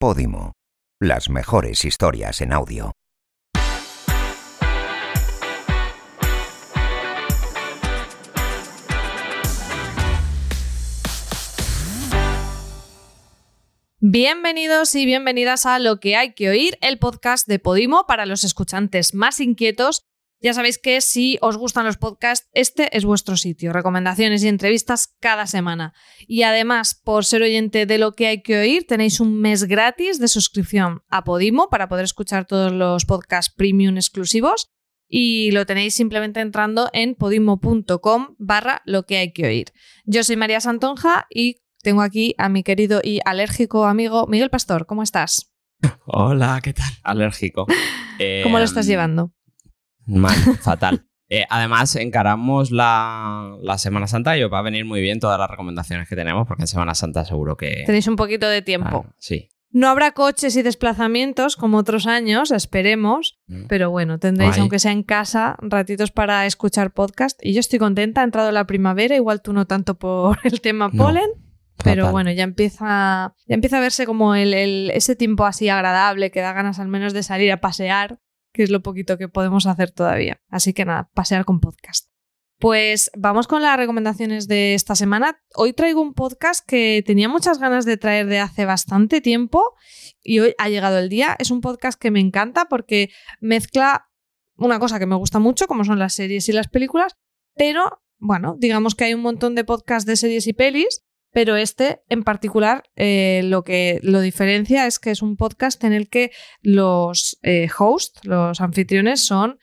Podimo. Las mejores historias en audio. Bienvenidos y bienvenidas a Lo que hay que oír, el podcast de Podimo para los escuchantes más inquietos. Ya sabéis que si os gustan los podcasts, este es vuestro sitio. Recomendaciones y entrevistas cada semana. Y además, por ser oyente de Lo que hay que oír, tenéis un mes gratis de suscripción a Podimo para poder escuchar todos los podcasts premium exclusivos. Y lo tenéis simplemente entrando en podimo.com barra lo que hay que oír. Yo soy María Santonja y tengo aquí a mi querido y alérgico amigo Miguel Pastor. ¿Cómo estás? Hola, ¿qué tal? Alérgico. ¿Cómo lo estás Em, llevando? Mal, fatal. Eh, además, encaramos la, la Semana Santa y os va a venir muy bien todas las recomendaciones que tenemos, porque en Semana Santa seguro que. Tenéis un poquito de tiempo. Ah, sí. No habrá coches y desplazamientos como otros años, esperemos, Mm. pero bueno, tendréis, aunque sea en casa, ratitos para escuchar podcast. Y yo estoy contenta, ha entrado la primavera, igual tú no tanto por el tema No, polen, pero bueno, ya empieza, ya empieza a verse como el, el- ese tiempo así agradable que da ganas al menos de salir a pasear, que es lo poquito que podemos hacer todavía. Así que nada, pasear con podcast. Pues vamos con las recomendaciones de esta semana. Hoy traigo un podcast que tenía muchas ganas de traer de hace bastante tiempo y hoy ha llegado el día. Es un podcast que me encanta porque mezcla una cosa que me gusta mucho, como son las series y las películas, pero bueno, digamos que hay un montón de podcasts de series y pelis, pero este en particular eh, lo que lo diferencia es que es un podcast en el que los eh, hosts, los anfitriones, son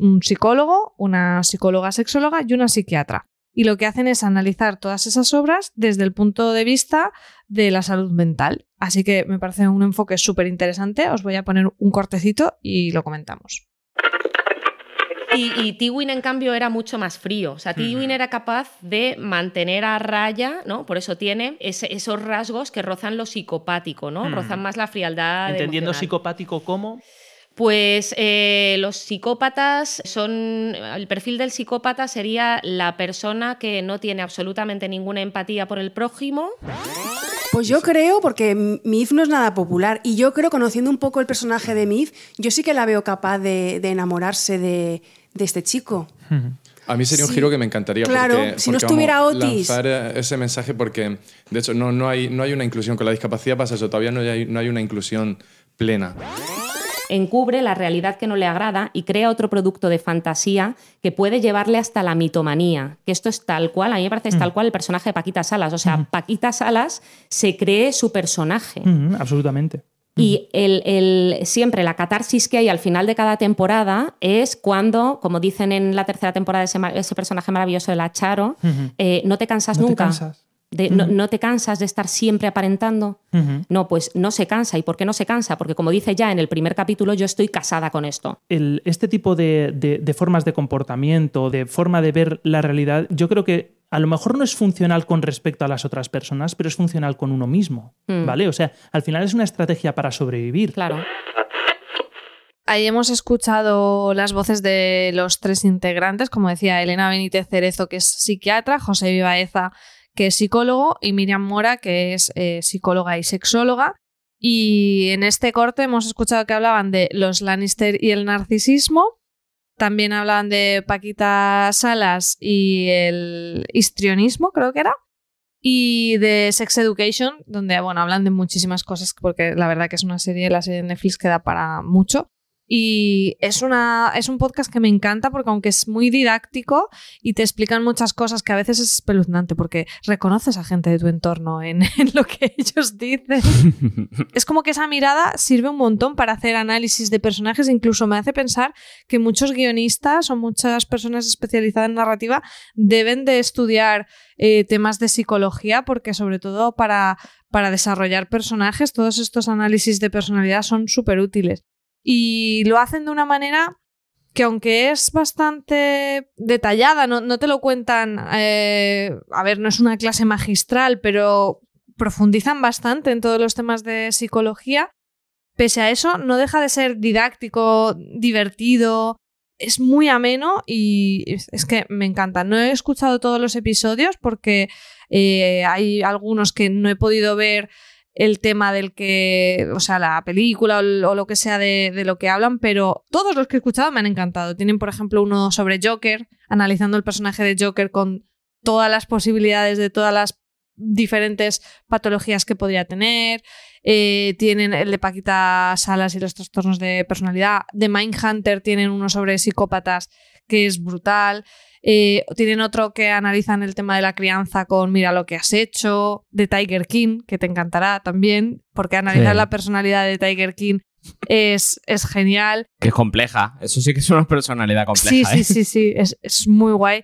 un psicólogo, una psicóloga sexóloga y una psiquiatra. Y lo que hacen es analizar todas esas obras desde el punto de vista de la salud mental. Así que me parece un enfoque súper interesante. Os voy a poner un cortecito y lo comentamos. Y, y Tywin, en cambio, era mucho más frío. O sea, Tywin era capaz de mantener a raya, ¿no? Por eso tiene ese- esos rasgos que rozan lo psicopático, ¿no? Rozan más la frialdad. Entendiendo emocional. psicopático como. Pues eh, los psicópatas son. El perfil del psicópata sería la persona que no tiene absolutamente ninguna empatía por el prójimo. Pues yo creo, porque Mif no es nada popular, y yo creo, conociendo un poco el personaje de Mif, yo sí que la veo capaz de, de enamorarse de, de este chico. A mí sería un Sí. giro que me encantaría. Claro, porque, si no porque estuviera vamos, Otis. Lanzar eh, ese mensaje porque, de hecho, no, no, hay, no hay una inclusión. Con la discapacidad pasa eso, todavía no hay, no hay una inclusión plena. Encubre la realidad que no le agrada y crea otro producto de fantasía que puede llevarle hasta la mitomanía. Que esto es tal cual, a mí me parece es tal cual el personaje de Paquita Salas. O sea, Paquita Salas se cree su personaje. Ujú, absolutamente. Y el, el- siempre la catarsis que hay al final de cada temporada es cuando, como dicen en la tercera temporada de ese, ese personaje maravilloso de la Charo, eh, no te cansas ¿No te nunca. cansas? De- no, no te cansas de estar siempre aparentando. No, pues no se cansa. ¿Y por qué no se cansa? Porque como dice ya en el primer capítulo, yo estoy casada con esto. El- este tipo de, de- de formas de comportamiento, de forma de ver la realidad, yo creo que a lo mejor no es funcional con respecto a las otras personas, pero es funcional con uno mismo. Mm. ¿Vale? O sea, al final es una estrategia para sobrevivir. Claro. Ahí hemos escuchado las voces de los tres integrantes, como decía Elena Benítez Cerezo, que es psiquiatra, José Vivaeza, que es psicólogo, y Miriam Mora, que es eh, psicóloga y sexóloga. Y en este corte hemos escuchado que hablaban de los Lannister y el narcisismo. También hablaban de Paquita Salas y el histrionismo, creo que era. Y de Sex Education, donde bueno, hablan de muchísimas cosas, porque la verdad que es una serie, la serie de Netflix que da para mucho. Y es, una, es un podcast que me encanta porque aunque es muy didáctico y te explican muchas cosas que a veces es espeluznante porque reconoces a gente de tu entorno en, en lo que ellos dicen. es como que esa mirada sirve un montón para hacer análisis de personajes. Incluso me hace pensar que muchos guionistas o muchas personas especializadas en narrativa deben de estudiar eh, temas de psicología porque sobre todo para, para desarrollar personajes, todos estos análisis de personalidad son súper útiles. Y lo hacen de una manera que aunque es bastante detallada, no, te lo cuentan, eh, a ver, no es una clase magistral, pero profundizan bastante en todos los temas de psicología. Pese a eso, no deja de ser didáctico, divertido, es muy ameno y es es que me encanta. No he escuchado todos los episodios porque eh, hay algunos que no he podido ver el tema del que, o sea, la película o, lo que sea de, de, lo que hablan, pero todos los que he escuchado me han encantado. Tienen, por ejemplo, uno sobre Joker, analizando el personaje de Joker con todas las posibilidades de todas las diferentes patologías que podría tener. Eh, tienen el de Paquita Salas y los trastornos de personalidad. De Mindhunter tienen uno sobre psicópatas que es brutal. Eh, tienen otro que analizan el tema de la crianza con Mira lo que has hecho. De Tiger King, que te encantará también, porque analizar la personalidad de Tiger King es, es, genial. Que es compleja. Eso sí que es una personalidad compleja. Sí, sí, ¿eh? sí, sí. Es, es, muy guay.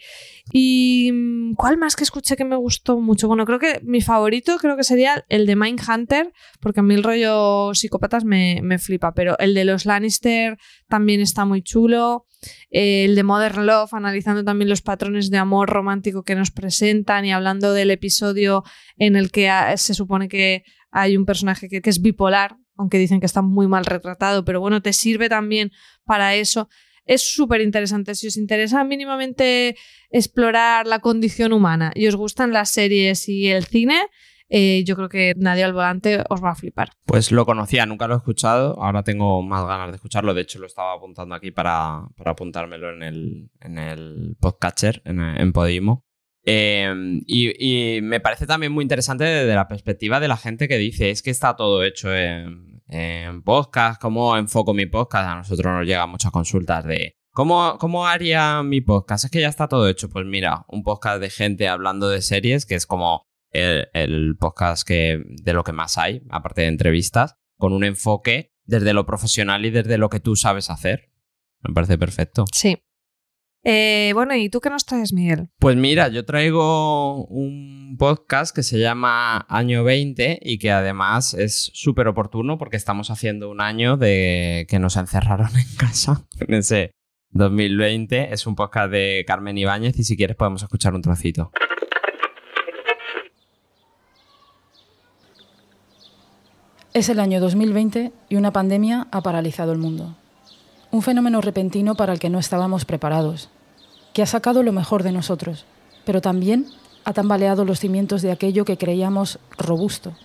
¿Y mm, cuál más que escuché que me gustó mucho? Bueno, creo que mi favorito creo que sería el de Mindhunter, porque a mí el rollo psicópatas me, me flipa, pero el de los Lannister también está muy chulo. El de Modern Love, analizando también los patrones de amor romántico que nos presentan y hablando del episodio en el que se supone que hay un personaje que, que es bipolar, aunque dicen que está muy mal retratado, pero bueno, te sirve también para eso. Es súper interesante. Si os interesa mínimamente explorar la condición humana y os gustan las series y el cine, eh, yo creo que Nadie al Volante os va a flipar. Pues lo conocía, nunca lo he escuchado, ahora tengo más ganas de escucharlo, de hecho lo estaba apuntando aquí para, para apuntármelo en el, en el podcatcher, en, en Podimo. Y, y, me parece también muy interesante desde la perspectiva de la gente que dice, es que está todo hecho en, en podcast, cómo enfoco mi podcast. A nosotros nos llegan muchas consultas de, ¿cómo, ¿cómo haría mi podcast? Es que ya está todo hecho. Pues mira, un podcast de gente hablando de series, que es como el, el podcast que, de lo que más hay, aparte de entrevistas, con un enfoque desde lo profesional y desde lo que tú sabes hacer. Me parece perfecto. Sí. Eh, bueno, ¿y tú qué nos traes, Miguel? Pues mira, yo traigo un podcast que se llama Año 20 y que además es súper oportuno porque estamos haciendo un año de que nos encerraron en casa en ese 2020. Es un podcast de Carmen Ibáñez y si quieres podemos escuchar un trocito. Es el año 2020 y una pandemia ha paralizado el mundo. Un fenómeno repentino para el que no estábamos preparados, que ha sacado lo mejor de nosotros, pero también ha tambaleado los cimientos de aquello que creíamos robusto,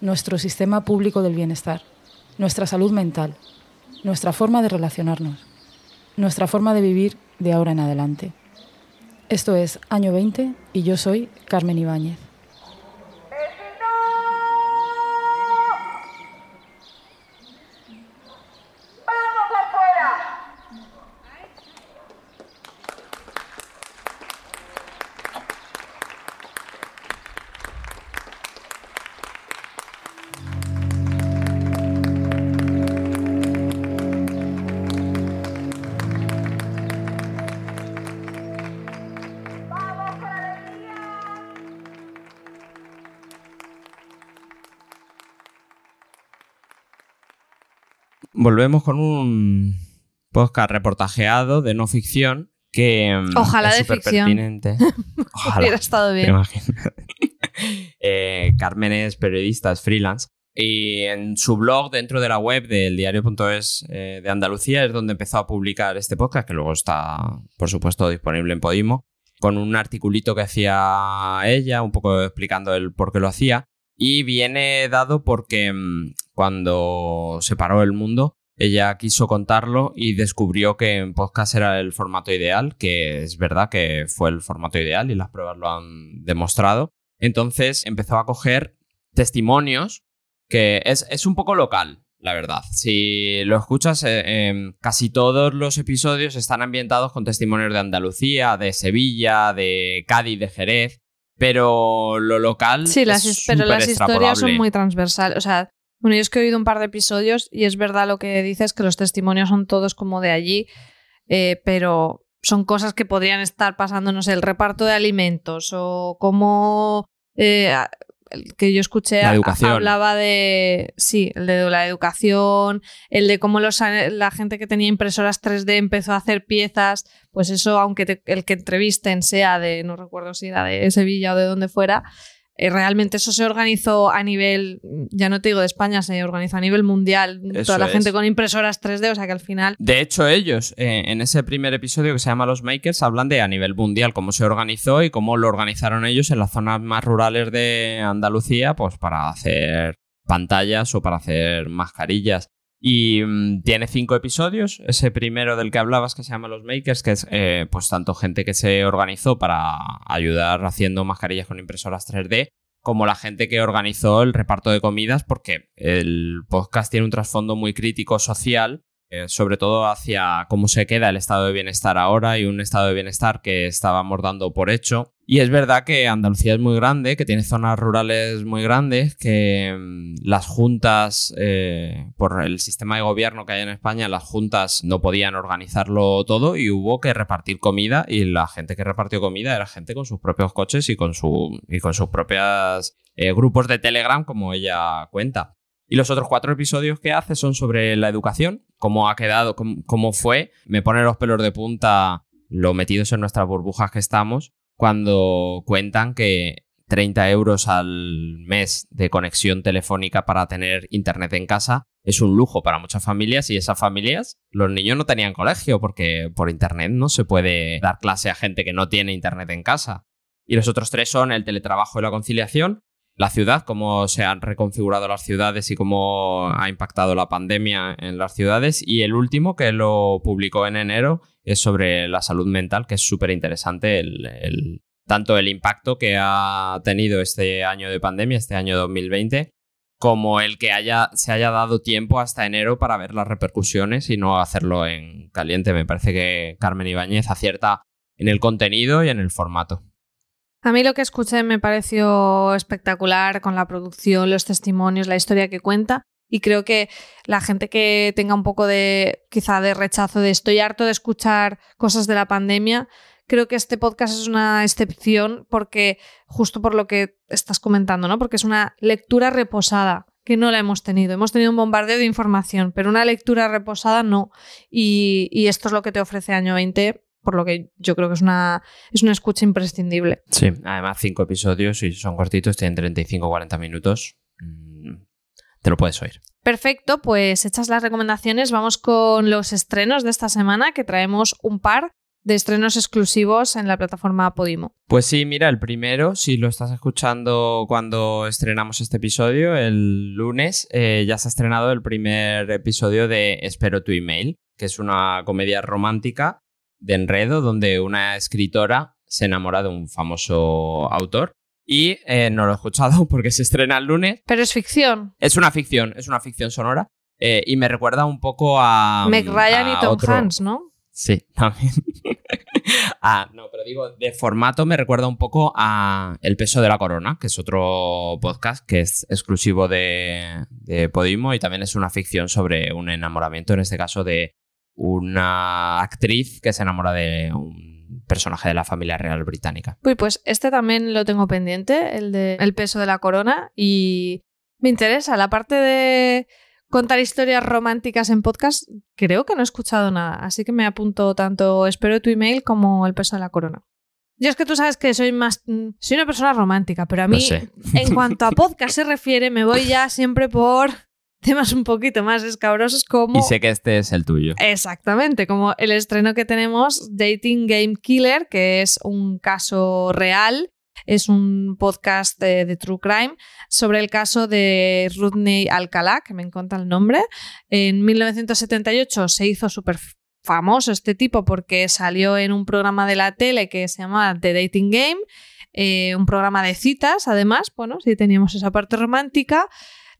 nuestro sistema público del bienestar, nuestra salud mental, nuestra forma de relacionarnos, nuestra forma de vivir de ahora en adelante. Esto es Año 20 y yo soy Carmen Ibáñez. Volvemos con un podcast reportajeado de no ficción que mm, Ojalá es de ficción. pertinente. Ojalá. Hubiera estado bien. Eh, Carmen es periodista, es freelance. Y en su blog, dentro de la web del diario.es eh, de Andalucía, es donde empezó a publicar este podcast, que luego está, por supuesto, disponible en Podimo, con un articulito que hacía ella, un poco explicando el por qué lo hacía. Y viene dado porque mm, cuando se paró el mundo, ella quiso contarlo y descubrió que en podcast era el formato ideal, que es verdad que fue el formato ideal y las pruebas lo han demostrado. Entonces empezó a coger testimonios que es, es un poco local, la verdad. Si lo escuchas, eh, eh, casi todos los episodios están ambientados con testimonios de Andalucía, de Sevilla, de Cádiz, de Jerez. Pero lo local. Sí, las, es pero las historias son muy transversales. O sea, bueno, yo es que he oído un par de episodios y es verdad lo que dices, que los testimonios son todos como de allí, eh, pero son cosas que podrían estar pasando, no sé, el reparto de alimentos o cómo... eh, el que yo escuché La educación. hablaba de sí el de la educación el de cómo los, la gente que tenía impresoras 3D empezó a hacer piezas pues eso aunque te- el que entrevisten sea de no recuerdo si era de Sevilla o de donde fuera eh, realmente eso se organizó a nivel, ya no te digo de España, se organizó a nivel mundial, Eso toda la es. gente con impresoras 3D, o sea que al final... De hecho, ellos, eh, en ese primer episodio que se llama Los Makers, hablan de a nivel mundial cómo se organizó y cómo lo organizaron ellos en las zonas más rurales de Andalucía, pues para hacer pantallas o para hacer mascarillas. Y mm, tiene cinco episodios. Ese primero del que hablabas, que se llama Los Makers, que es eh, pues tanto gente que se organizó para ayudar haciendo mascarillas con impresoras 3D, como la gente que organizó el reparto de comidas, porque el podcast tiene un trasfondo muy crítico social eh, sobre todo hacia cómo se queda el estado de bienestar ahora y un estado de bienestar que estábamos dando por hecho. Y es verdad que Andalucía es muy grande, que tiene zonas rurales muy grandes, que mm, las juntas, eh, por el sistema de gobierno que hay en España, las juntas no podían organizarlo todo y hubo que repartir comida y la gente que repartió comida era gente con sus propios coches y con, su, y con sus propios eh, grupos de Telegram, como ella cuenta. Y los otros cuatro episodios que hace son sobre la educación, cómo ha quedado, cómo, fue. Me pone los pelos de punta lo metidos en nuestras burbujas que estamos cuando cuentan que 30 euros al mes de conexión telefónica para tener internet en casa es un lujo para muchas familias y esas familias, los niños no tenían colegio porque por internet no se puede dar clase a gente que no tiene internet en casa. Y los otros tres son el teletrabajo y la conciliación, la ciudad, cómo se han reconfigurado las ciudades y cómo ha impactado la pandemia en las ciudades. Y el último, que lo publicó en enero, es sobre la salud mental, que es súper interesante tanto el impacto que ha tenido este año de pandemia, este año 2020, como el que haya, se haya dado tiempo hasta enero para ver las repercusiones y no hacerlo en caliente. Me parece que Carmen Ibáñez acierta en el contenido y en el formato. A mí lo que escuché me pareció espectacular con la producción, los testimonios, la historia que cuenta. Y creo que la gente que tenga un poco de, quizá de rechazo de estoy harto de escuchar cosas de la pandemia, creo que este podcast es una excepción porque, justo por lo que estás comentando, ¿no? Porque es una lectura reposada que no la hemos tenido. Hemos tenido un bombardeo de información, pero una lectura reposada no. Y, y esto es lo que te ofrece Año 20 por lo que yo creo que es una, es una escucha imprescindible. Sí, además cinco episodios y son cortitos, tienen 35 o 40 minutos. Mm, te lo puedes oír. Perfecto, pues hechas las recomendaciones, vamos con los estrenos de esta semana, que traemos un par de estrenos exclusivos en la plataforma Podimo. Pues sí, mira, el primero, si lo estás escuchando cuando estrenamos este episodio, el lunes, eh, ya se ha estrenado el primer episodio de Espero tu email, que es una comedia romántica de enredo donde una escritora se enamora de un famoso autor. Y eh, no lo he escuchado porque se estrena el lunes. Pero es ficción. Es una ficción, es una ficción sonora. Eh, y me recuerda un poco a. Meg Ryan y Tom Hanks, ¿no? Sí, también. ah, no, pero digo, de formato me recuerda un poco a El peso de la corona, que es otro podcast que es exclusivo de, de Podimo y también es una ficción sobre un enamoramiento, en este caso de una actriz que se enamora de un personaje de la familia real británica. Uy, pues este también lo tengo pendiente, el de El peso de la corona, y me interesa. La parte de contar historias románticas en podcast, creo que no he escuchado nada, así que me apunto tanto Espero tu email como El peso de la corona. Yo es que tú sabes que soy más. Soy una persona romántica, pero a mí, en cuanto a podcast se refiere, me voy ya siempre por temas un poquito más escabrosos como... Y sé que este es el tuyo. Exactamente, como el estreno que tenemos, Dating Game Killer, que es un caso real, es un podcast de, True Crime sobre el caso de Rodney Alcalá, que me encanta el nombre. En 1978 se hizo súper famoso este tipo porque salió en un programa de la tele que se llama The Dating Game, eh, un programa de citas, además, bueno, sí teníamos esa parte romántica.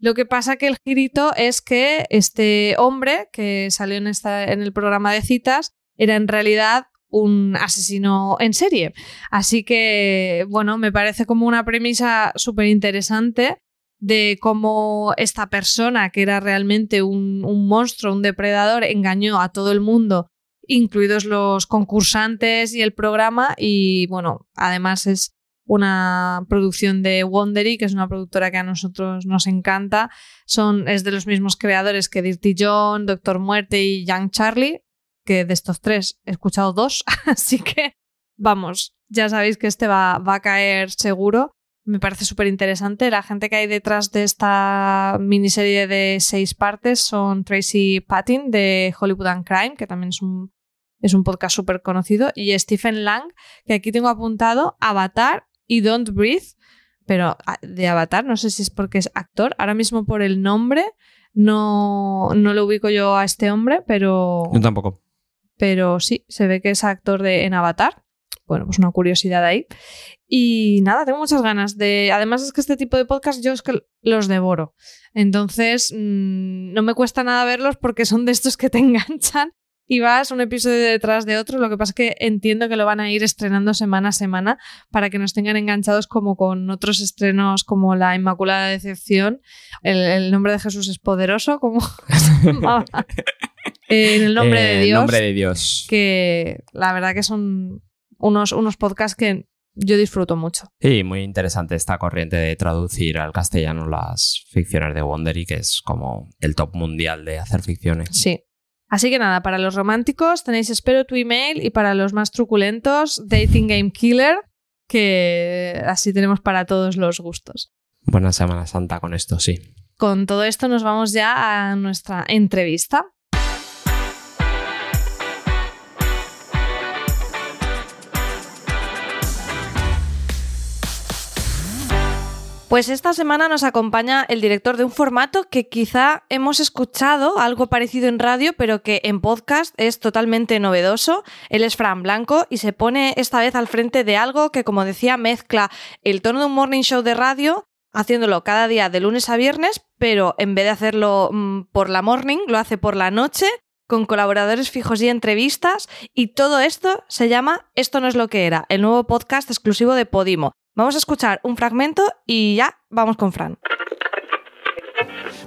Lo que pasa que el girito es que este hombre que salió en, el programa de citas era en realidad un asesino en serie. Así que, bueno, me parece como una premisa súper interesante de cómo esta persona, que era realmente un, monstruo, un depredador, engañó a todo el mundo, incluidos los concursantes y el programa. Y bueno, además es una producción de Wondery, que es una productora que a nosotros nos encanta. Son, es de los mismos creadores que Dirty John, Doctor Muerte y Young Charlie, que de estos tres he escuchado dos, así que vamos, ya sabéis que este va, va a caer seguro. Me parece súper interesante. La gente que hay detrás de esta miniserie de seis partes son Tracy Pattin de Hollywood and Crime, que también es un, es un podcast súper conocido, y Stephen Lang, que aquí tengo apuntado, Avatar y Don't Breathe. pero ah, de Avatar, no sé si es porque es actor, ahora mismo por el nombre no, no lo ubico yo a este hombre, pero, Yo tampoco. pero sí, se ve que es actor de, en Avatar. Bueno, pues una curiosidad ahí. Y nada, tengo muchas ganas de... Además es que este tipo de podcast yo es que los devoro. Entonces, mm, no me cuesta nada verlos porque son de estos que te enganchan y vas un episodio detrás de otro. Lo que pasa es que entiendo que lo van a ir estrenando semana a semana para que nos tengan enganchados como con otros estrenos como La Inmaculada Decepción. El, el nombre de Jesús es poderoso, como... en el nombre Eh, de en Dios nombre de Dios. que la verdad que son unos, unos podcasts que yo disfruto mucho. Sí, muy interesante esta corriente de traducir al castellano las ficciones de Wondery, que es como el top mundial de hacer ficciones. Sí. Así que nada, para los románticos tenéis Espero tu email y para los más truculentos Dating Game Killer, que así tenemos para todos los gustos. Buena Semana Santa con esto, sí. Con todo esto nos vamos ya a nuestra entrevista. Pues esta semana nos acompaña el director de un formato que quizá hemos escuchado algo parecido en radio, pero que en podcast es totalmente novedoso. Él es Fran Blanco y se pone esta vez al frente de algo que, como decía, mezcla el tono de un morning show de radio haciéndolo cada día de lunes a viernes, pero en vez de hacerlo mm, por la morning, lo hace por la noche, con colaboradores fijos y entrevistas, y todo esto se llama Esto no es lo que era, el nuevo podcast exclusivo de Podimo. Vamos a escuchar un fragmento y ya vamos con Fran.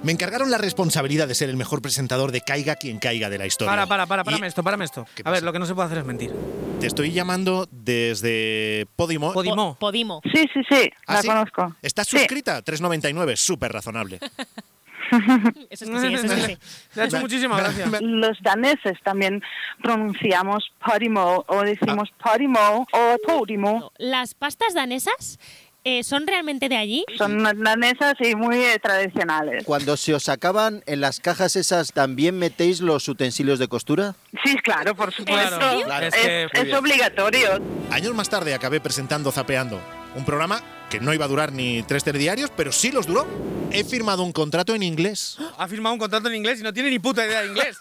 Me encargaron la responsabilidad de ser el mejor presentador de Caiga quien caiga de la historia. Para, para, para, Y párame esto, párame esto. ¿Qué A ver, lo que no se puede hacer es mentir. Te estoy llamando desde Podimo. Podimo. Podimo. Sí, sí, sí, ¿Ah, la sí? conozco. ¿Estás Sí. suscrita? 3.99, súper razonable. Eso es que sí, eso es que sí. Le ha hecho muchísimas gracias. Los daneses también pronunciamos Podimo o decimos Podimo o Podimo. Las pastas danesas eh, son realmente de allí. Son danesas y muy eh, tradicionales. Cuando se os acaban en las cajas esas, ¿también metéis los utensilios de costura? Sí, claro, por supuesto. Claro, claro, es es que- es obligatorio. Años más tarde acabé presentando Zapeando, un programa que no iba a durar ni tres telediarios, pero sí los duró. He firmado un contrato en inglés. Ha firmado un contrato en inglés y no tiene ni puta idea de inglés.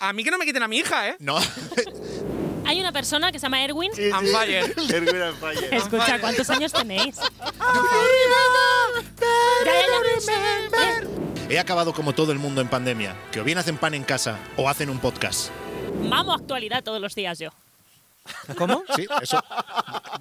A mí que no me quiten a mi hija, ¿eh? No, Hay una persona que se llama Erwin. On fire. Escucha, ¿cuántos años tenéis? He acabado como todo el mundo en pandemia, que o bien hacen pan en casa o hacen un podcast. Mamo actualidad todos los días yo. ¿Cómo? Sí, eso.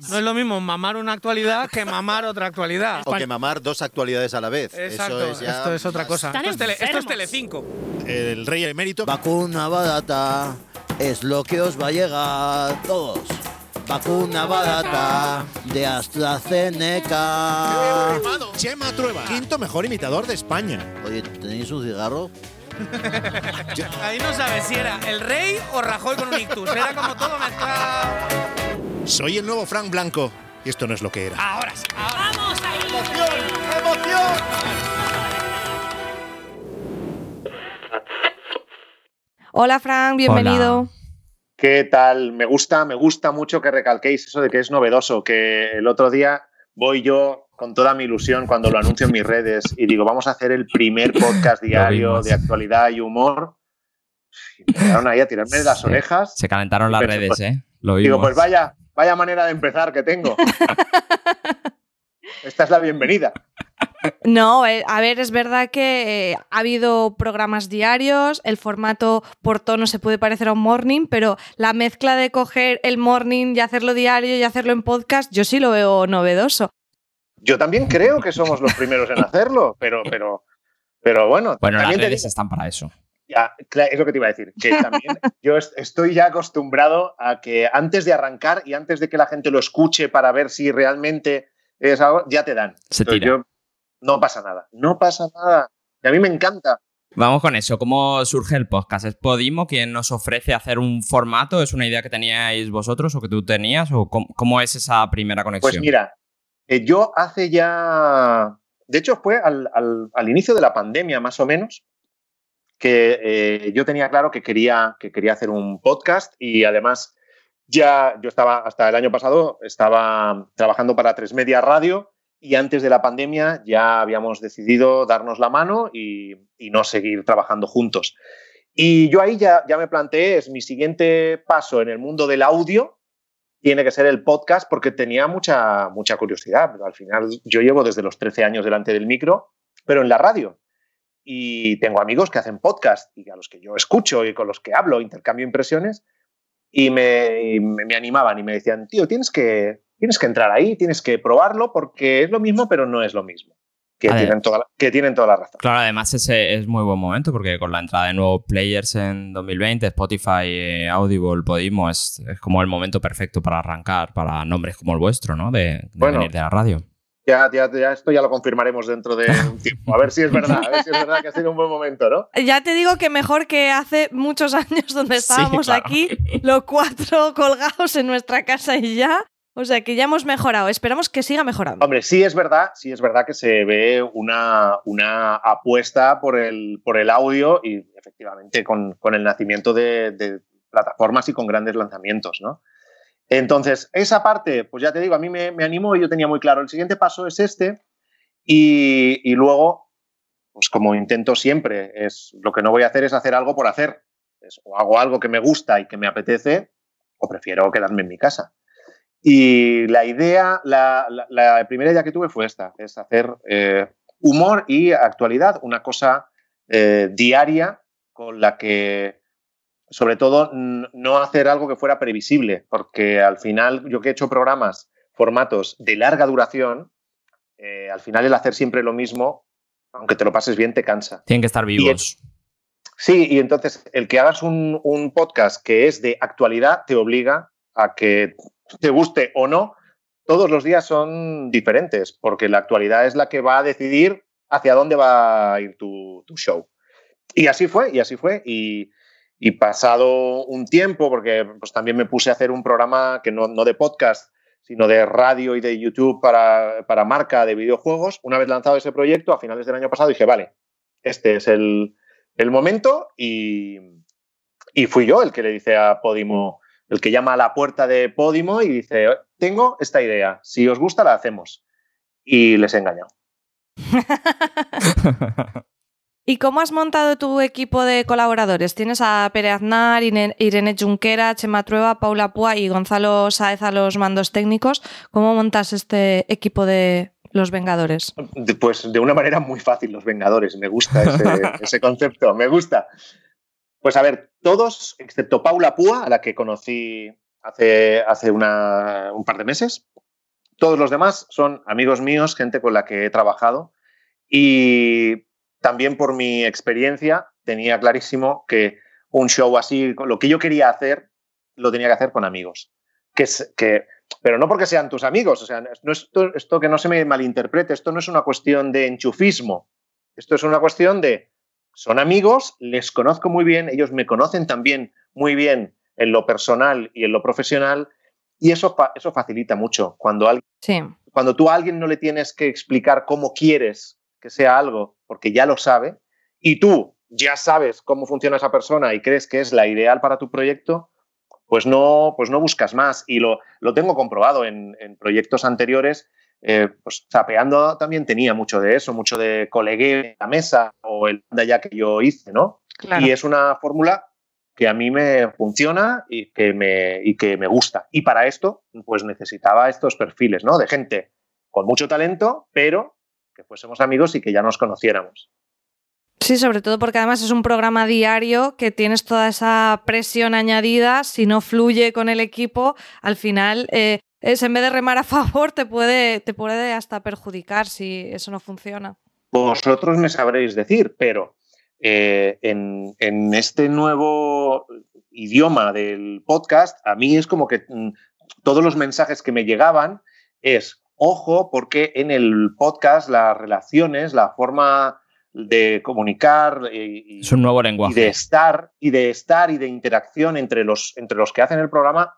No es lo mismo mamar una actualidad que mamar otra actualidad. O que mamar dos actualidades a la vez. Exacto, Eso es ya esto es otra cosa. Esto es, tele, esto es. Telecinco. El rey emérito. Vacuna barata es lo que os va a llegar todos. Vacuna barata de AstraZeneca. Chema Trueba, quinto mejor imitador de España. Oye, ¿tenéis un cigarro? Ahí no sabes si era el rey o Rajoy con un ictus. Era como todo mezclado. Soy el nuevo Frank Blanco. Y esto no es lo que era. Ahora sí, ahora. ¡Vamos ahí! Hola Fran, bienvenido. Hola. ¿Qué tal? Me gusta, me gusta mucho que recalquéis eso de que es novedoso, que el otro día voy yo con toda mi ilusión cuando lo anuncio en mis redes y digo, vamos a hacer el primer podcast diario de actualidad y humor. Y empezaron ahí a tirarme de las orejas. Se calentaron las redes, pues, ¿eh? Lo vimos. Digo, pues vaya, vaya manera de empezar que tengo. Esta es la bienvenida. No, eh, a ver, es verdad que eh, ha habido programas diarios, el formato por tono se puede parecer a un morning, pero la mezcla de coger el morning y hacerlo diario y hacerlo en podcast, yo sí lo veo novedoso. Yo también creo que somos los primeros en hacerlo, pero, pero, pero bueno. Bueno, las también te redes digo- están para eso. Ya, es lo que te iba a decir, que también yo est- estoy ya acostumbrado a que antes de arrancar y antes de que la gente lo escuche para ver si realmente es algo, ya te dan. Se tira. yo- no pasa nada, no pasa nada. Y a mí me encanta. Vamos con eso. ¿Cómo surge el podcast? ¿Es Podimo quien nos ofrece hacer un formato? ¿Es una idea que teníais vosotros o que tú tenías? ¿O cómo, cómo es esa primera conexión? Pues mira, eh, yo hace ya, de hecho fue al, al- inicio de la pandemia más o menos, que eh, yo tenía claro que quería, que quería hacer un podcast y además ya yo estaba, hasta el año pasado, estaba trabajando para Tres Media Radio y antes de la pandemia ya habíamos decidido darnos la mano y, y no seguir trabajando juntos. Y yo ahí ya, ya me planteé, es mi siguiente paso en el mundo del audio, tiene que ser el podcast porque tenía mucha, mucha curiosidad. Al final yo llevo desde los 13 años delante del micro, pero en la radio. Y tengo amigos que hacen podcast y a los que yo escucho y con los que hablo, intercambio impresiones, y me, animaban y me decían, tío, tienes que, tienes que entrar ahí, tienes que probarlo porque es lo mismo, pero no es lo mismo. Que, tienen toda, la, que tienen toda la razón. Claro, además ese es muy buen momento porque con la entrada de nuevos players en 2020, Spotify, eh, Audible, Podimo, es, es, como el momento perfecto para arrancar para nombres como el vuestro, ¿no? De, de bueno, venir de la radio. Ya, ya, ya, esto ya lo confirmaremos dentro de un tiempo. A ver si es verdad, a ver si es verdad que ha sido un buen momento, ¿no? Ya te digo que mejor que hace muchos años donde estábamos sí, claro. aquí, los cuatro colgados en nuestra casa y ya. O sea que ya hemos mejorado, esperamos que siga mejorando. Hombre, sí es verdad, sí es verdad que se ve una, una apuesta por el, por el audio y efectivamente con, con el nacimiento de, de, plataformas y con grandes lanzamientos, ¿no? Entonces, esa parte, pues ya te digo, a mí me, me animó y yo tenía muy claro, el siguiente paso es este y, y, luego, pues como intento siempre, es lo que no voy a hacer es hacer algo por hacer. Es, o hago algo que me gusta y que me apetece o prefiero quedarme en mi casa. Y la idea, la, la, la, primera idea que tuve fue esta, es hacer eh, humor y actualidad, una cosa eh, diaria con la que, sobre todo, no hacer algo que fuera previsible, porque al final yo que he hecho programas, formatos de larga duración, eh, al final el hacer siempre lo mismo, aunque te lo pases bien, te cansa. Tienen que estar vivos. Y, sí, y entonces el que hagas un, un podcast que es de actualidad te obliga a que te guste o no, todos los días son diferentes, porque la actualidad es la que va a decidir hacia dónde va a ir tu, tu show. Y así fue, y así fue. Y, y, pasado un tiempo, porque pues, también me puse a hacer un programa que no, no de podcast, sino de radio y de YouTube para, para, marca de videojuegos. Una vez lanzado ese proyecto, a finales del año pasado, dije, vale, este es el, el momento. Y, y fui yo el que le dice a Podimo, el que llama a la puerta de Podimo y dice, tengo esta idea, si os gusta la hacemos. Y les he engañado. ¿Y cómo has montado tu equipo de colaboradores? Tienes a Pere Aznar, Irene Junquera, Chema Trueba, Paula Púa y Gonzalo Saez a los mandos técnicos. ¿Cómo montas este equipo de los Vengadores? Pues de una manera muy fácil, los Vengadores. Me gusta ese, ese concepto, me gusta. Pues a ver, todos, excepto Paula Púa, a la que conocí hace, hace un par de meses, todos los demás son amigos míos, gente con la que he trabajado y también por mi experiencia tenía clarísimo que un show así, lo que yo quería hacer, lo tenía que hacer con amigos. Que, que, pero no porque sean tus amigos, o sea, esto, esto que no se me malinterprete, esto no es una cuestión de enchufismo, esto es una cuestión de son amigos, les conozco muy bien, ellos me conocen también muy bien en lo personal y en lo profesional, y eso, eso facilita mucho. Cuando, alguien, sí. cuando tú a alguien no le tienes que explicar cómo quieres que sea algo, porque ya lo sabe, y tú ya sabes cómo funciona esa persona y crees que es la ideal para tu proyecto, pues no, pues no buscas más. Y lo, lo tengo comprobado en, en proyectos anteriores eh, pues Zapeando también tenía mucho de eso, mucho de colegueo a la mesa o el ya que yo hice, ¿no? Claro. Y es una fórmula que a mí me funciona y que me, y que me gusta. Y para esto, pues necesitaba estos perfiles, ¿no? De gente con mucho talento, pero que fuésemos amigos y que ya nos conociéramos. Sí, sobre todo porque además es un programa diario que tienes toda esa presión añadida. Si no fluye con el equipo, al final eh, es en vez de remar a favor, te puede, te puede hasta perjudicar si eso no funciona. Vosotros me sabréis decir, pero eh, en, en, este nuevo idioma del podcast, a mí es como que mm, todos los mensajes que me llegaban es, ojo, porque en el podcast las relaciones, la forma de comunicar y, es un nuevo lenguaje. y de estar y de estar y de interacción entre los, entre los que hacen el programa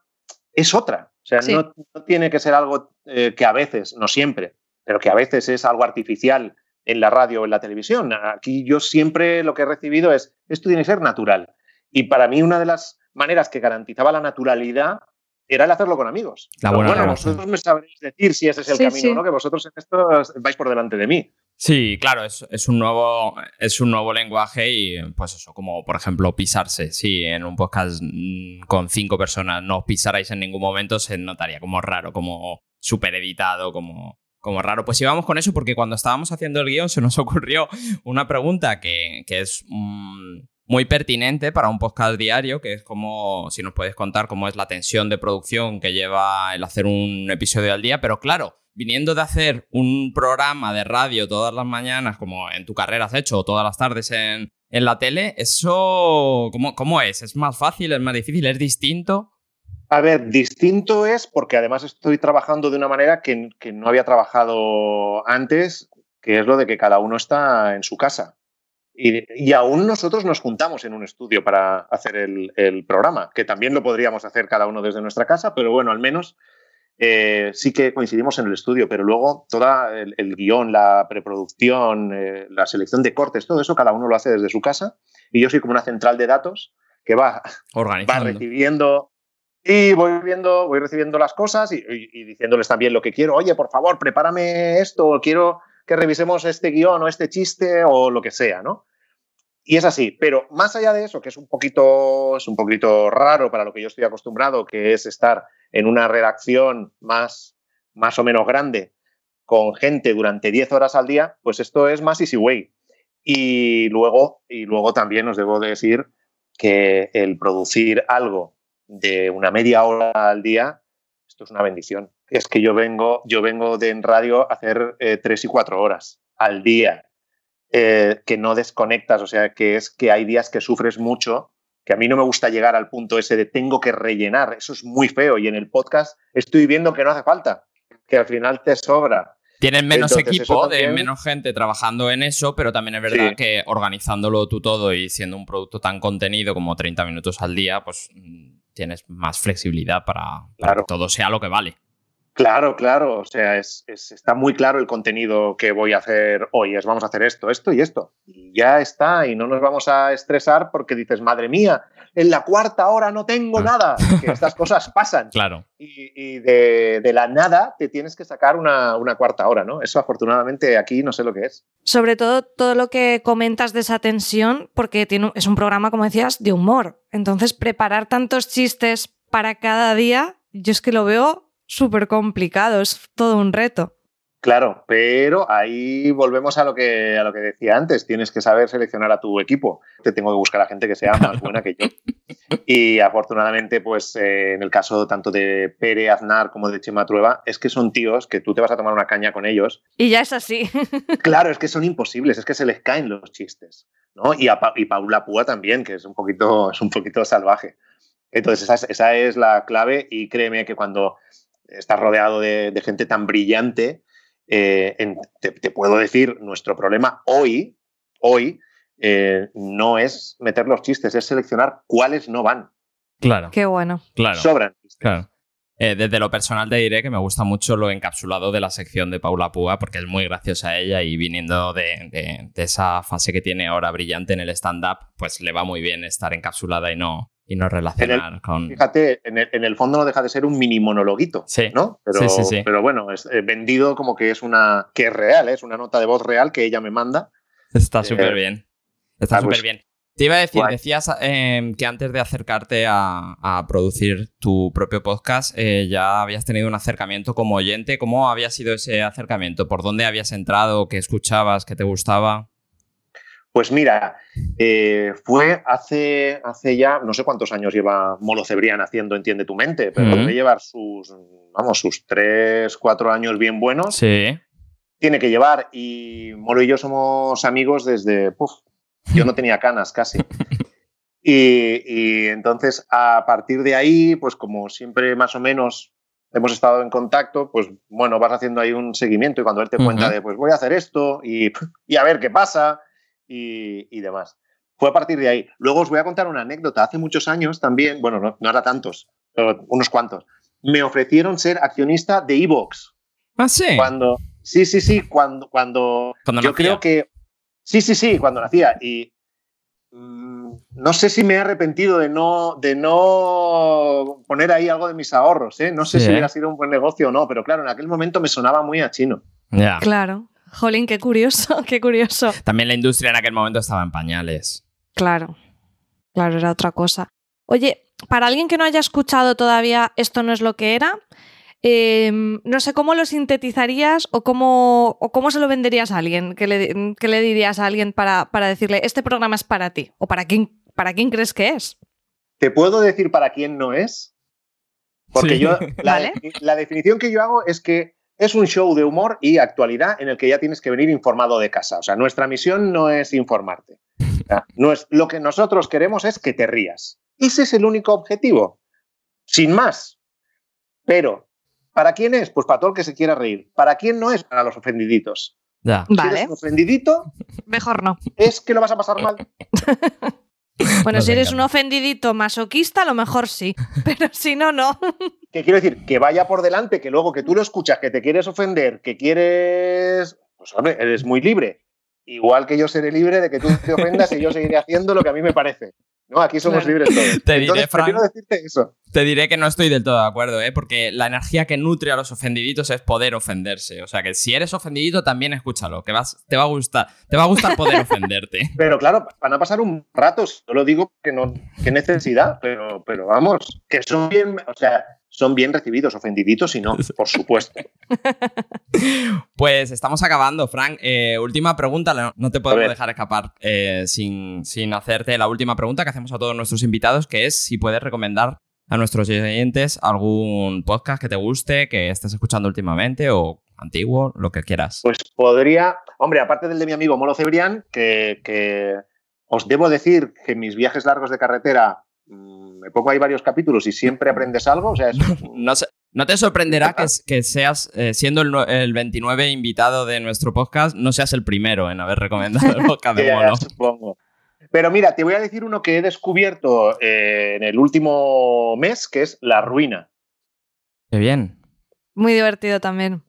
es otra. O sea, sí. no, no, tiene que ser algo eh, que a veces, no siempre, pero que a veces es algo artificial en la radio o en la televisión. Aquí yo siempre lo que he recibido es, esto tiene que ser natural. Y para mí una de las maneras que garantizaba la naturalidad era el hacerlo con amigos. La Pero buena bueno, relación. vosotros me sabréis decir si ese es el Sí, camino sí. no, que vosotros en esto vais por delante de mí. Sí, claro, es, es un nuevo, es un nuevo lenguaje y pues eso, como por ejemplo pisarse. Si en un podcast mm, con cinco personas no os pisarais en ningún momento, se notaría como raro, como súper editado, como, como raro. Pues íbamos con eso porque cuando estábamos haciendo el guion se nos ocurrió una pregunta que, que es mm, muy pertinente para un podcast diario, que es como, si nos puedes contar cómo es la tensión de producción que lleva el hacer un episodio al día, pero claro, viniendo de hacer un programa de radio todas las mañanas, como en tu carrera has hecho, o todas las tardes en, en la tele, eso, ¿cómo, ¿cómo es? ¿Es más fácil? ¿Es más difícil? ¿Es distinto? A ver, distinto es porque además estoy trabajando de una manera que, que no había trabajado antes, que es lo de que cada uno está en su casa. Y, y aún nosotros nos juntamos en un estudio para hacer el, el programa, que también lo podríamos hacer cada uno desde nuestra casa, pero bueno, al menos eh, sí que coincidimos en el estudio, pero luego todo el, el guion, la preproducción, eh, la selección de cortes, todo eso cada uno lo hace desde su casa y yo soy como una central de datos que va, va recibiendo y voy viendo, voy recibiendo las cosas y, y- y diciéndoles también lo que quiero. Oye, por favor, prepárame esto, quiero que revisemos este guion o este chiste o lo que sea, ¿no? Y es así, pero más allá de eso, que es un poquito, es un poquito raro para lo que yo estoy acostumbrado, que es estar en una redacción más, más o menos grande con gente durante 10 horas al día, pues esto es más easy way. Y luego, y luego también os debo decir que el producir algo de una media hora al día, esto es una bendición. Es que yo vengo, yo vengo de en radio a hacer eh, tres y cuatro horas al día, eh, que no desconectas, o sea, que es que hay días que sufres mucho, que a mí no me gusta llegar al punto ese de tengo que rellenar, eso es muy feo y en el podcast estoy viendo que no hace falta, que al final te sobra. Tienes menos Entonces, equipo, de menos gente trabajando en eso, pero también es verdad Sí. que organizándolo tú todo y siendo un producto tan contenido como 30 minutos al día, pues mm, tienes más flexibilidad para, para que todo sea lo que vale. Claro, claro. O sea, es, es- está muy claro el contenido que voy a hacer hoy. Es vamos a hacer esto, esto y esto. Y ya está. Y no nos vamos a estresar porque dices, madre mía, en la cuarta hora no tengo nada. Que estas cosas pasan. Claro. Y, y de, de la nada te tienes que sacar una, una cuarta hora, ¿no? Eso afortunadamente aquí no sé lo que es. Sobre todo todo lo que comentas de esa tensión, porque tiene, es un programa, como decías, de humor. Entonces, preparar tantos chistes para cada día, yo es que lo veo súper complicado, es todo un reto. Claro, pero ahí volvemos a lo que a lo que decía antes. Tienes que saber seleccionar a tu equipo. Te tengo que buscar a gente que sea más buena que yo. Y afortunadamente, pues eh, en el caso tanto de Pere Aznar como de Chema Trueba, es que son tíos que tú te vas a tomar una caña con ellos. Y ya es así. Claro, es que son imposibles, es que se les caen los chistes. ¿no? Y, a Pa- y Paula Púa también, que es un poquito, es un poquito salvaje. Entonces, esa es, esa es la clave y créeme que cuando estás rodeado de, de gente tan brillante, eh, en- te, te puedo decir, nuestro problema hoy, hoy, eh, no es meter los chistes, es seleccionar cuáles no van. Claro. Qué bueno. Claro. Sobran. Claro. Eh, desde lo personal te diré que me gusta mucho lo encapsulado de la sección de Paula Púa porque es muy graciosa ella y viniendo de, de- de esa fase que tiene ahora brillante en el stand-up, pues le va muy bien estar encapsulada y no, y no relacionar con... Fíjate, en el, en el fondo no deja de ser un mini monologuito, ¿no? Pero, Sí, sí, sí. pero bueno, es eh, vendido como que es una que es real, ¿eh? es una nota de voz real que ella me manda. Está Eh, súper bien. Está ah, pues, súper bien. Te iba a decir, guay. decías eh, que antes de acercarte a, a producir tu propio podcast, ya habías tenido un acercamiento como oyente. ¿Cómo había sido ese acercamiento? ¿Por dónde habías entrado? ¿Qué escuchabas? ¿Qué te gustaba? Pues mira, eh, fue hace, hace ya, no sé cuántos años lleva Molo Cebrián haciendo Entiende tu mente, pero debe llevar sus, vamos, sus tres, cuatro años bien buenos. Sí. Tiene que llevar. Y Molo y yo somos amigos desde, puf, yo no tenía canas casi. Y, y entonces, a partir de ahí, pues como siempre más o menos hemos estado en contacto, pues bueno, vas haciendo ahí un seguimiento y cuando él te cuenta de, pues voy a hacer esto y, y a ver qué pasa y, y demás. Fue a partir de ahí. Luego os voy a contar una anécdota. Hace muchos años también, bueno, no, no era tantos, pero unos cuantos, me ofrecieron ser accionista de Evox. Ah, sí. Cuando, sí, sí, sí, cuando, cuando, Cuando yo nacía. creo que, sí, sí, sí, cuando nacía. Y, mm, no sé si me he arrepentido de no, de no poner ahí algo de mis ahorros, ¿eh? No sé Sí, si ¿eh? hubiera sido un buen negocio o no, pero claro, en aquel momento me sonaba muy a chino. Ya. Claro. Jolín, qué curioso, qué curioso. También la industria en aquel momento estaba en pañales. Claro, claro, era otra cosa. Oye, para alguien que no haya escuchado todavía esto no es lo que era, eh, no sé cómo lo sintetizarías o cómo, o cómo se lo venderías a alguien, ¿Qué le, qué le dirías a alguien para, para decirle, este programa es para ti, o para quién, para quién crees que es. ¿Te puedo decir para quién no es? Porque Sí. yo, la, Vale. la definición que yo hago es que es un show de humor y actualidad en el que ya tienes que venir informado de casa. O sea, nuestra misión no es informarte. O sea, no es, lo que nosotros queremos es que te rías. Ese es el único objetivo. Sin más. Pero, ¿para quién es? Pues para todo el que se quiera reír. ¿Para quién no es? Para los ofendiditos. Ya. Si Vale, eres un ofendidito, mejor no. es que lo vas a pasar mal. Bueno, Nos si eres encanta. un ofendidito masoquista, a lo mejor sí, pero si no, no. Que quiero decir, que vaya por delante, que luego que tú lo escuchas, que te quieres ofender, que quieres. Pues hombre, eres muy libre. Igual que yo seré libre de que tú te ofendas y yo seguiré haciendo lo que a mí me parece. No, aquí somos Claro. libres todos. Te diré, Entonces, Fran. prefiero decirte eso. Te diré que no estoy del todo de acuerdo, ¿eh? porque la energía que nutre a los ofendiditos es poder ofenderse. O sea que si eres ofendidito, también escúchalo, que vas, te va a gustar. Te va a gustar poder ofenderte. Pero claro, van a pasar un rato. Yo lo digo que no, qué necesidad, pero, pero vamos, que son bien, o sea, son bien recibidos, ofendiditos y no, por supuesto. Pues estamos acabando, Frank. Eh, última pregunta, no- te podemos dejar escapar eh, sin, sin hacerte la última pregunta que hacemos a todos nuestros invitados, que es si puedes recomendar a nuestros oyentes algún podcast que te guste, que estés escuchando últimamente o antiguo, lo que quieras. Pues podría, hombre, aparte del de mi amigo Molo Cebrián, que, que os debo decir que mis viajes largos de carretera me pongo ahí varios capítulos y siempre aprendes algo. O sea, es- No, sé- no te sorprenderá que, que seas, eh, siendo el, el 29 invitado de nuestro podcast, no seas el primero en haber recomendado el podcast de ya, Molo. supongo. Pero mira, te voy a decir uno que he descubierto eh, en el último mes, que es La Ruina. Qué bien. Muy divertido también.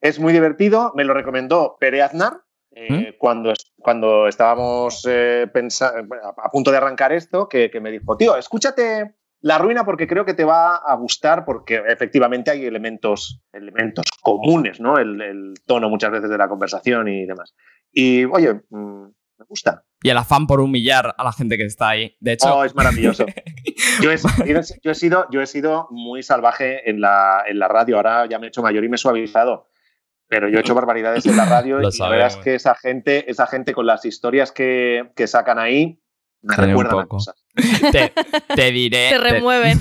Es muy divertido, me lo recomendó Pere Aznar eh, cuando, cuando estábamos eh, a punto de arrancar esto, que, que me dijo, tío, escúchate La Ruina porque creo que te va a gustar porque efectivamente hay elementos, elementos comunes, ¿no? El, el tono muchas veces de la conversación y demás. Y oye, mm, me gusta. Y el afán por humillar a la gente que está ahí. De hecho, Oh, es maravilloso. Yo he, yo he sido, yo he sido muy salvaje en la, en la radio. Ahora ya me he hecho mayor y me he suavizado. Pero yo he hecho barbaridades en la radio y la verdad es que esa gente, esa gente con las historias que, que sacan ahí me recuerdan a cosas. te, te diré. Se remueven.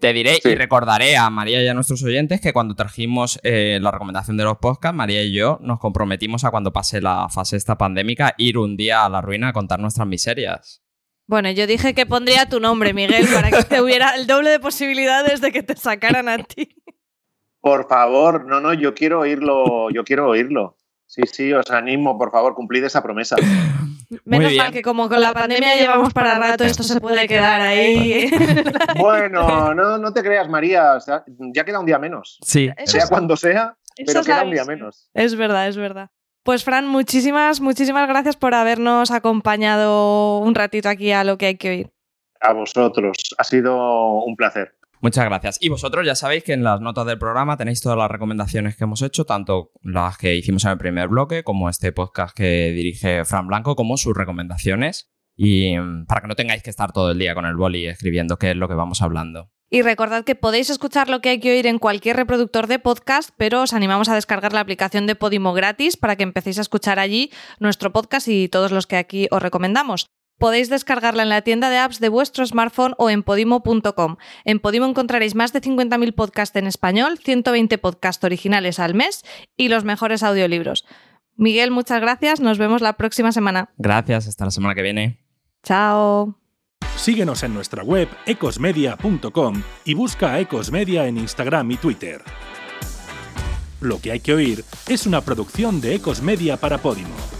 Te diré Sí. y recordaré a María y a nuestros oyentes que cuando trajimos eh, la recomendación de los podcasts, María y yo nos comprometimos a cuando pase la fase esta pandémica ir un día a la ruina a contar nuestras miserias. Bueno, yo dije que pondría tu nombre, Miguel, para que te hubiera el doble de posibilidades de que te sacaran a ti. Por favor, no, no, yo quiero oírlo, yo quiero oírlo. Sí, sí, os animo, por favor, cumplid esa promesa. Menos bien. mal que como con la pandemia llevamos para rato, esto se puede quedar ahí. Bueno, no, no te creas, María, o sea, ya queda un día menos. Sí. Eso Sea es- cuando sea, pero queda un día menos. Es verdad, es verdad. Pues Fran, muchísimas, muchísimas gracias por habernos acompañado un ratito aquí a lo que hay que oír. A vosotros, ha sido un placer. Muchas gracias. Y vosotros ya sabéis que en las notas del programa tenéis todas las recomendaciones que hemos hecho, tanto las que hicimos en el primer bloque, como este podcast que dirige Fran Blanco, como sus recomendaciones. Y mm, para que no tengáis que estar todo el día con el boli escribiendo qué es lo que vamos hablando. Y recordad que podéis escuchar lo que hay que oír en cualquier reproductor de podcast, pero os animamos a descargar la aplicación de Podimo gratis para que empecéis a escuchar allí nuestro podcast y todos los que aquí os recomendamos. Podéis descargarla en la tienda de apps de vuestro smartphone o en podimo.com. En Podimo encontraréis más de 50.000 podcasts en español, 120 podcasts originales al mes y los mejores audiolibros. Miguel, muchas gracias. Nos vemos la próxima semana. Gracias, hasta la semana que viene. Chao. Síguenos en nuestra web ecosmedia.com y busca a Ecosmedia en Instagram y Twitter. Lo que hay que oír es una producción de Ecosmedia para Podimo.